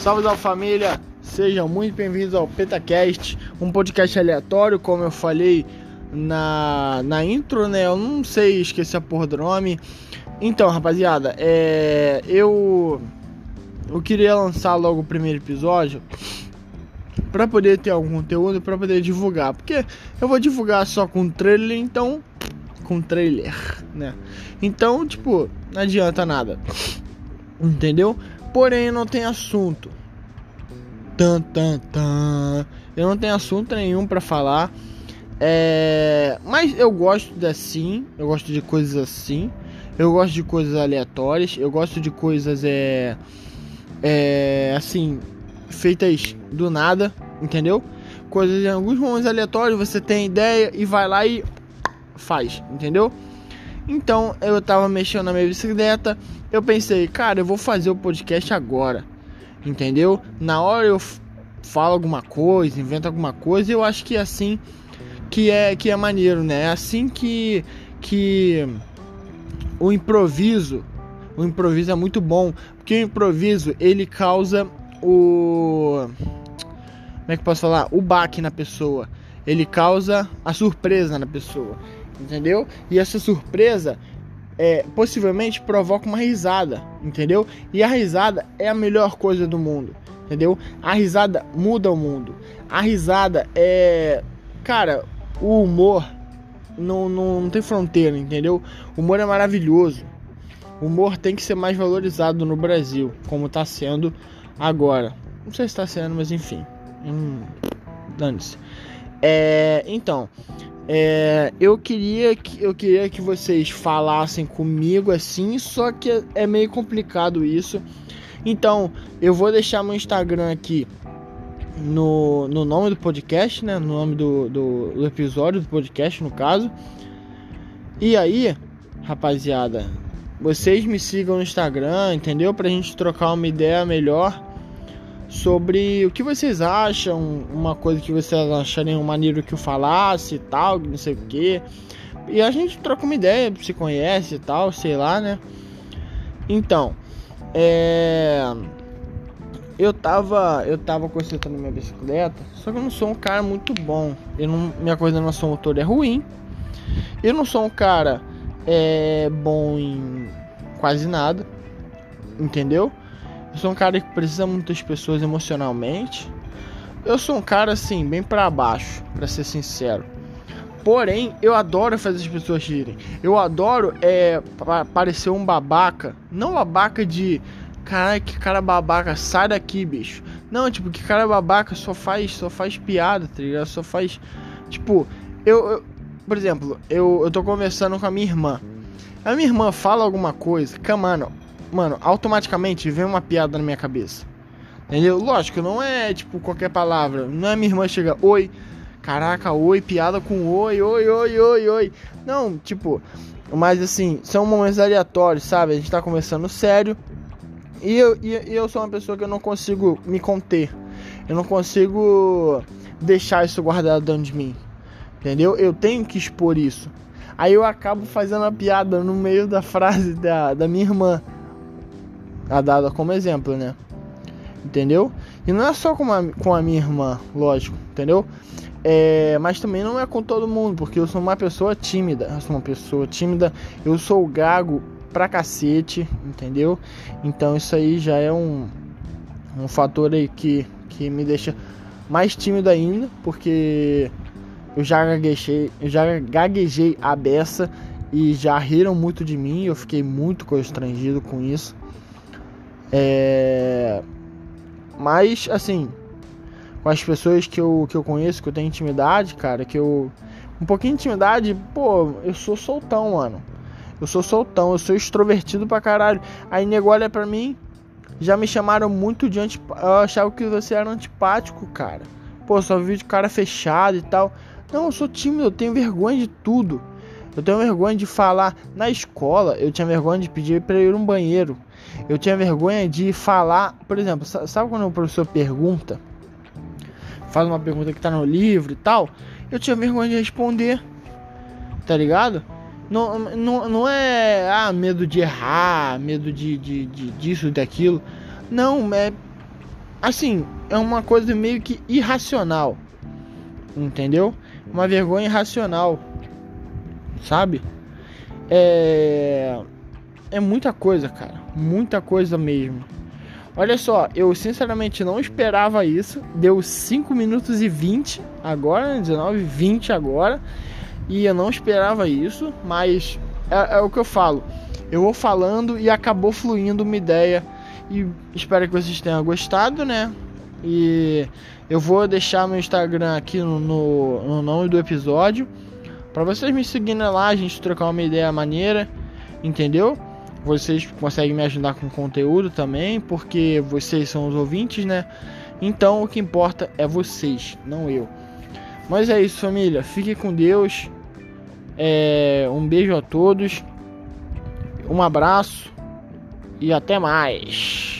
Salve, salve família! Sejam muito bem-vindos ao PetaCast, um podcast aleatório, como eu falei na, na intro, né? Eu não sei, esqueci a porra do nome. Então, rapaziada, é, eu, eu queria lançar logo o primeiro episódio para poder ter algum conteúdo, para poder divulgar. Porque eu vou divulgar só com trailer, então. Com trailer, né? Então, tipo, não adianta nada. Entendeu? Porém, não tem assunto. Tan, tan, tan. Eu não tenho assunto nenhum para falar. É... Mas eu gosto de assim. Eu gosto de coisas assim. Eu gosto de coisas aleatórias. Eu gosto de coisas é. É. Assim. Feitas do nada. Entendeu? Coisas em alguns momentos aleatórios. Você tem ideia e vai lá e. Faz. Entendeu? Então eu tava mexendo na minha bicicleta. Eu pensei, cara, eu vou fazer o podcast agora. Entendeu? Na hora eu falo alguma coisa, invento alguma coisa. Eu acho que é assim que é que é maneiro, né? É assim que que o improviso, o improviso é muito bom, porque o improviso ele causa o como é que posso falar? O baque na pessoa. Ele causa a surpresa na pessoa entendeu? E essa surpresa é, possivelmente provoca uma risada, entendeu? E a risada é a melhor coisa do mundo, entendeu? A risada muda o mundo. A risada é. Cara, o humor não, não, não tem fronteira, entendeu? O humor é maravilhoso. O humor tem que ser mais valorizado no Brasil, como está sendo agora. Não sei se está sendo, mas enfim. Hum, Dane-se. É, então, é, eu queria que eu queria que vocês falassem comigo assim, só que é meio complicado isso. Então, eu vou deixar meu Instagram aqui no, no nome do podcast, né? No nome do, do, do episódio do podcast, no caso. E aí, rapaziada, vocês me sigam no Instagram, entendeu? Pra gente trocar uma ideia melhor sobre o que vocês acham, uma coisa que vocês acharem maneiro que eu falasse e tal, não sei o que. E a gente troca uma ideia, se conhece e tal, sei lá, né? Então, é. Eu tava, eu tava consertando minha bicicleta, só que eu não sou um cara muito bom. Eu não, minha coordenação motor é ruim. Eu não sou um cara é, bom em quase nada, entendeu? Eu sou um cara que precisa muitas pessoas emocionalmente. Eu sou um cara assim, bem para baixo, para ser sincero. Porém, eu adoro fazer as pessoas rirem. Eu adoro é parecer um babaca, não babaca de caralho, que cara babaca, sai daqui, bicho. Não, tipo, que cara babaca só faz, só faz piada, tá ligado? Só faz tipo, eu, eu por exemplo, eu, eu tô conversando com a minha irmã. A minha irmã fala alguma coisa, que, mano, mano, automaticamente vem uma piada na minha cabeça. Entendeu? Lógico, não é tipo qualquer palavra. Não é minha irmã chega, oi, caraca, oi, piada com oi, oi, oi, oi, oi. Não, tipo, mas assim, são momentos aleatórios, sabe? A gente tá conversando sério. E eu, e, e eu sou uma pessoa que eu não consigo me conter. Eu não consigo deixar isso guardado dentro de mim. Entendeu? Eu tenho que expor isso. Aí eu acabo fazendo a piada no meio da frase da, da minha irmã a dada como exemplo, né? Entendeu? E não é só com a, com a minha irmã, lógico, entendeu? É, mas também não é com todo mundo, porque eu sou uma pessoa tímida. Eu sou uma pessoa tímida, eu sou gago pra cacete, entendeu? Então isso aí já é um, um fator aí que, que me deixa mais tímido ainda, porque eu já gaguejei, eu já gaguejei a beça e já riram muito de mim, eu fiquei muito constrangido com isso. É... Mas, assim, com as pessoas que eu, que eu conheço, que eu tenho intimidade, cara, que eu. Um pouquinho de intimidade, pô, eu sou soltão, mano. Eu sou soltão, eu sou extrovertido pra caralho. Aí nego olha pra mim, já me chamaram muito de antipático. Eu achava que você era antipático, cara. Pô, só vi de cara fechado e tal. Não, eu sou tímido, eu tenho vergonha de tudo. Eu tenho vergonha de falar na escola, eu tinha vergonha de pedir para ir no banheiro. Eu tinha vergonha de falar, por exemplo, sabe quando o professor pergunta, faz uma pergunta que tá no livro e tal, eu tinha vergonha de responder, tá ligado? Não, não, não é ah, medo de errar, medo de, de, de disso, daquilo. Não, é assim, é uma coisa meio que irracional. Entendeu? Uma vergonha irracional. Sabe? É é muita coisa, cara, muita coisa mesmo. Olha só, eu sinceramente não esperava isso. Deu 5 minutos e 20 agora, 19 né, 20 agora. E eu não esperava isso, mas é, é o que eu falo. Eu vou falando e acabou fluindo uma ideia. E espero que vocês tenham gostado, né? E eu vou deixar meu Instagram aqui no, no, no nome do episódio. para vocês me seguirem lá, a gente trocar uma ideia maneira, entendeu? Vocês conseguem me ajudar com conteúdo também, porque vocês são os ouvintes, né? Então o que importa é vocês, não eu. Mas é isso, família. Fique com Deus. É, um beijo a todos. Um abraço e até mais.